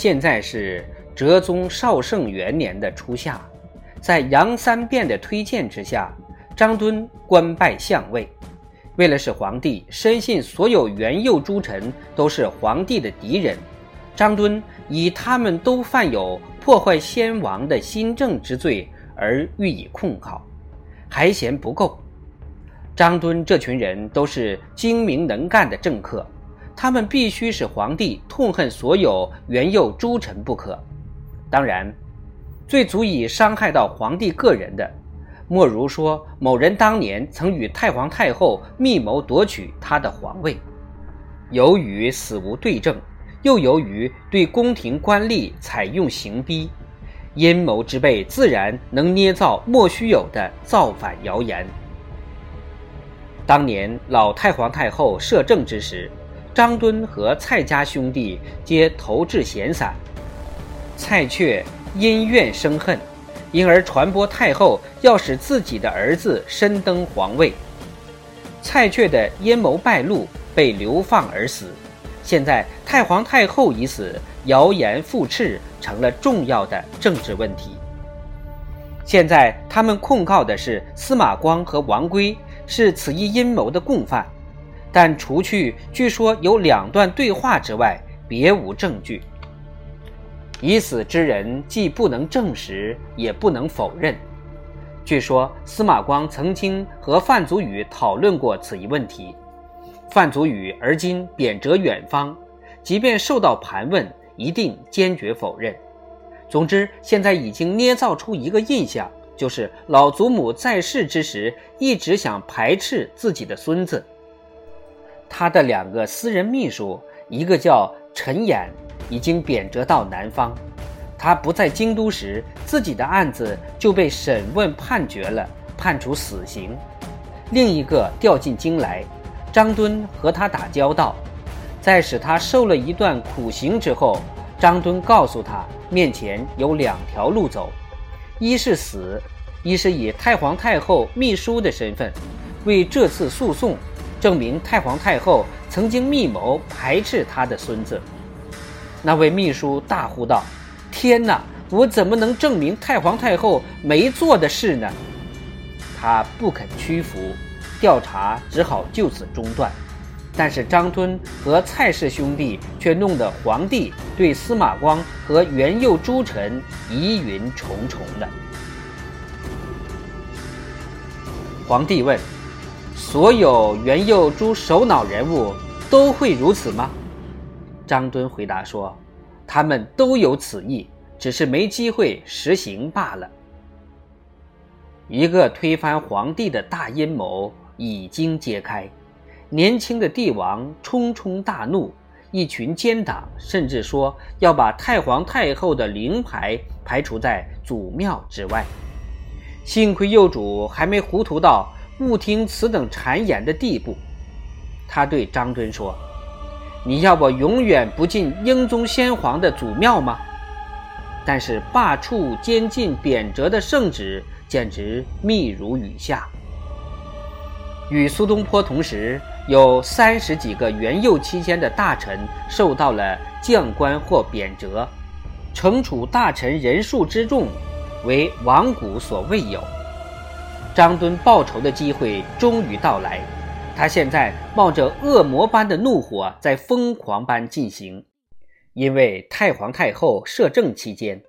现在是哲宗绍圣元年的初夏，在杨三变的推荐之下，张敦官拜相位。为了使皇帝深信所有元佑诸臣都是皇帝的敌人，张敦以他们都犯有破坏先王的新政之罪而予以控告，还嫌不够。张敦这群人都是精明能干的政客，他们必须使皇帝痛恨所有元佑诸臣不可。当然，最足以伤害到皇帝个人的。莫如说某人当年曾与太皇太后密谋夺取他的皇位，由于死无对证，又由于对宫廷官吏采用刑逼，阴谋之辈自然能捏造莫须有的造反谣言。当年老太皇太后摄政之时，张敦和蔡家兄弟皆投掷闲散，蔡确因怨生恨。因而传播太后要使自己的儿子身登皇位，蔡确的阴谋败露，被流放而死。现在太皇太后已死，谣言复斥，成了重要的政治问题。现在他们控告的是司马光和王圭是此一阴谋的共犯，但除去据说有两段对话之外，别无证据。已死之人既不能证实，也不能否认。据说司马光曾经和范祖禹讨论过此一问题，范祖禹而今贬谪远方，即便受到盘问，一定坚决否认。总之，现在已经捏造出一个印象，就是老祖母在世之时一直想排斥自己的孙子。他的两个私人秘书，一个叫陈衍。已经贬谪到南方，他不在京都时，自己的案子就被审问判决了，判处死刑。另一个调进京来，张敦和他打交道，在使他受了一段苦刑之后，张敦告诉他，面前有两条路走，一是死，一是以太皇太后秘书的身份，为这次诉讼证明太皇太后曾经密谋排斥他的孙子。那位秘书大呼道：“天哪！我怎么能证明太皇太后没做的事呢？”他不肯屈服，调查只好就此中断。但是张敦和蔡氏兄弟却弄得皇帝对司马光和元佑诸臣疑云重重的。皇帝问：“所有元佑诸首脑人物都会如此吗？”张敦回答说：“他们都有此意，只是没机会实行罢了。”一个推翻皇帝的大阴谋已经揭开，年轻的帝王冲冲大怒，一群奸党甚至说要把太皇太后的灵牌排除在祖庙之外。幸亏幼主还没糊涂到误听此等谗言的地步，他对张敦说。你要我永远不进英宗先皇的祖庙吗？但是罢黜、监禁、贬谪的圣旨简直密如雨下。与苏东坡同时，有三十几个元佑期间的大臣受到了降官或贬谪，惩处大臣人数之众，为往古所未有。张敦报仇的机会终于到来。他现在冒着恶魔般的怒火，在疯狂般进行。因为太皇太后摄政期间，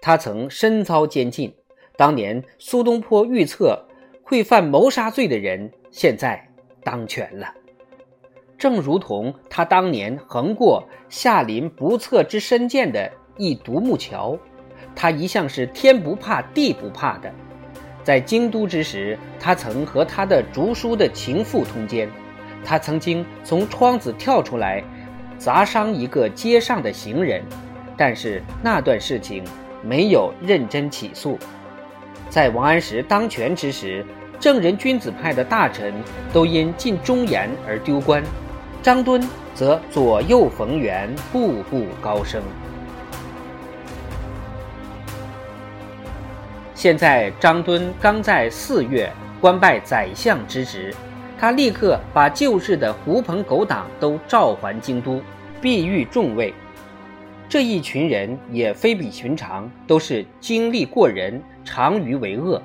他曾身遭监禁。当年苏东坡预测会犯谋杀罪的人，现在当权了。正如同他当年横过下临不测之深涧的一独木桥，他一向是天不怕地不怕的。在京都之时，他曾和他的竹书的情妇通奸，他曾经从窗子跳出来，砸伤一个街上的行人，但是那段事情没有认真起诉。在王安石当权之时，正人君子派的大臣都因进忠言而丢官，张敦则左右逢源，步步高升。现在张敦刚在四月官拜宰相之职，他立刻把旧日的狐朋狗党都召还京都，必遇众位。这一群人也非比寻常，都是精力过人，长于为恶。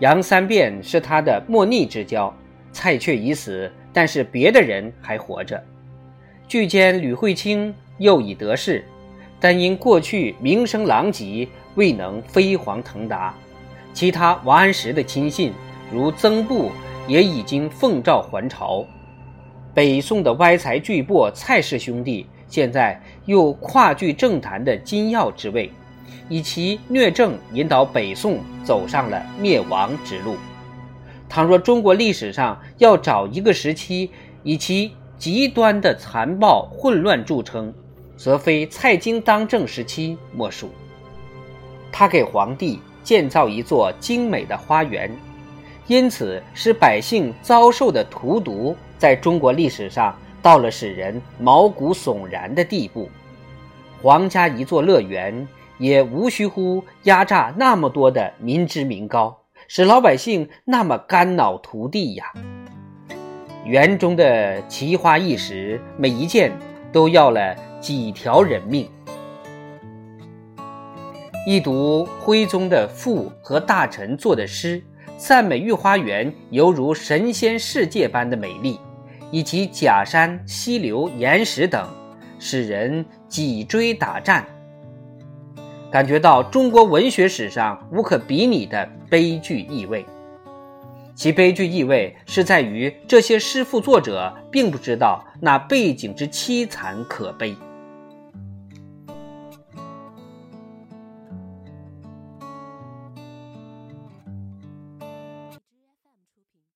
杨三变是他的莫逆之交，蔡确已死，但是别的人还活着。据见吕惠卿又已得势，但因过去名声狼藉，未能飞黄腾达。其他王安石的亲信，如曾布，也已经奉诏还朝。北宋的歪才巨擘蔡氏兄弟，现在又跨据政坛的金要之位，以其虐政引导北宋走上了灭亡之路。倘若中国历史上要找一个时期以其极端的残暴混乱著称，则非蔡京当政时期莫属。他给皇帝建造一座精美的花园，因此使百姓遭受的荼毒。在中国历史上，到了使人毛骨悚然的地步。皇家一座乐园，也无需乎压榨那么多的民脂民膏，使老百姓那么肝脑涂地呀。园中的奇花异石，每一件都要了几条人命。一读徽宗的父和大臣作的诗，赞美御花园犹如神仙世界般的美丽。以及假山、溪流、岩石等，使人脊椎打颤，感觉到中国文学史上无可比拟的悲剧意味。其悲剧意味是在于这些诗赋作者并不知道那背景之凄惨可悲。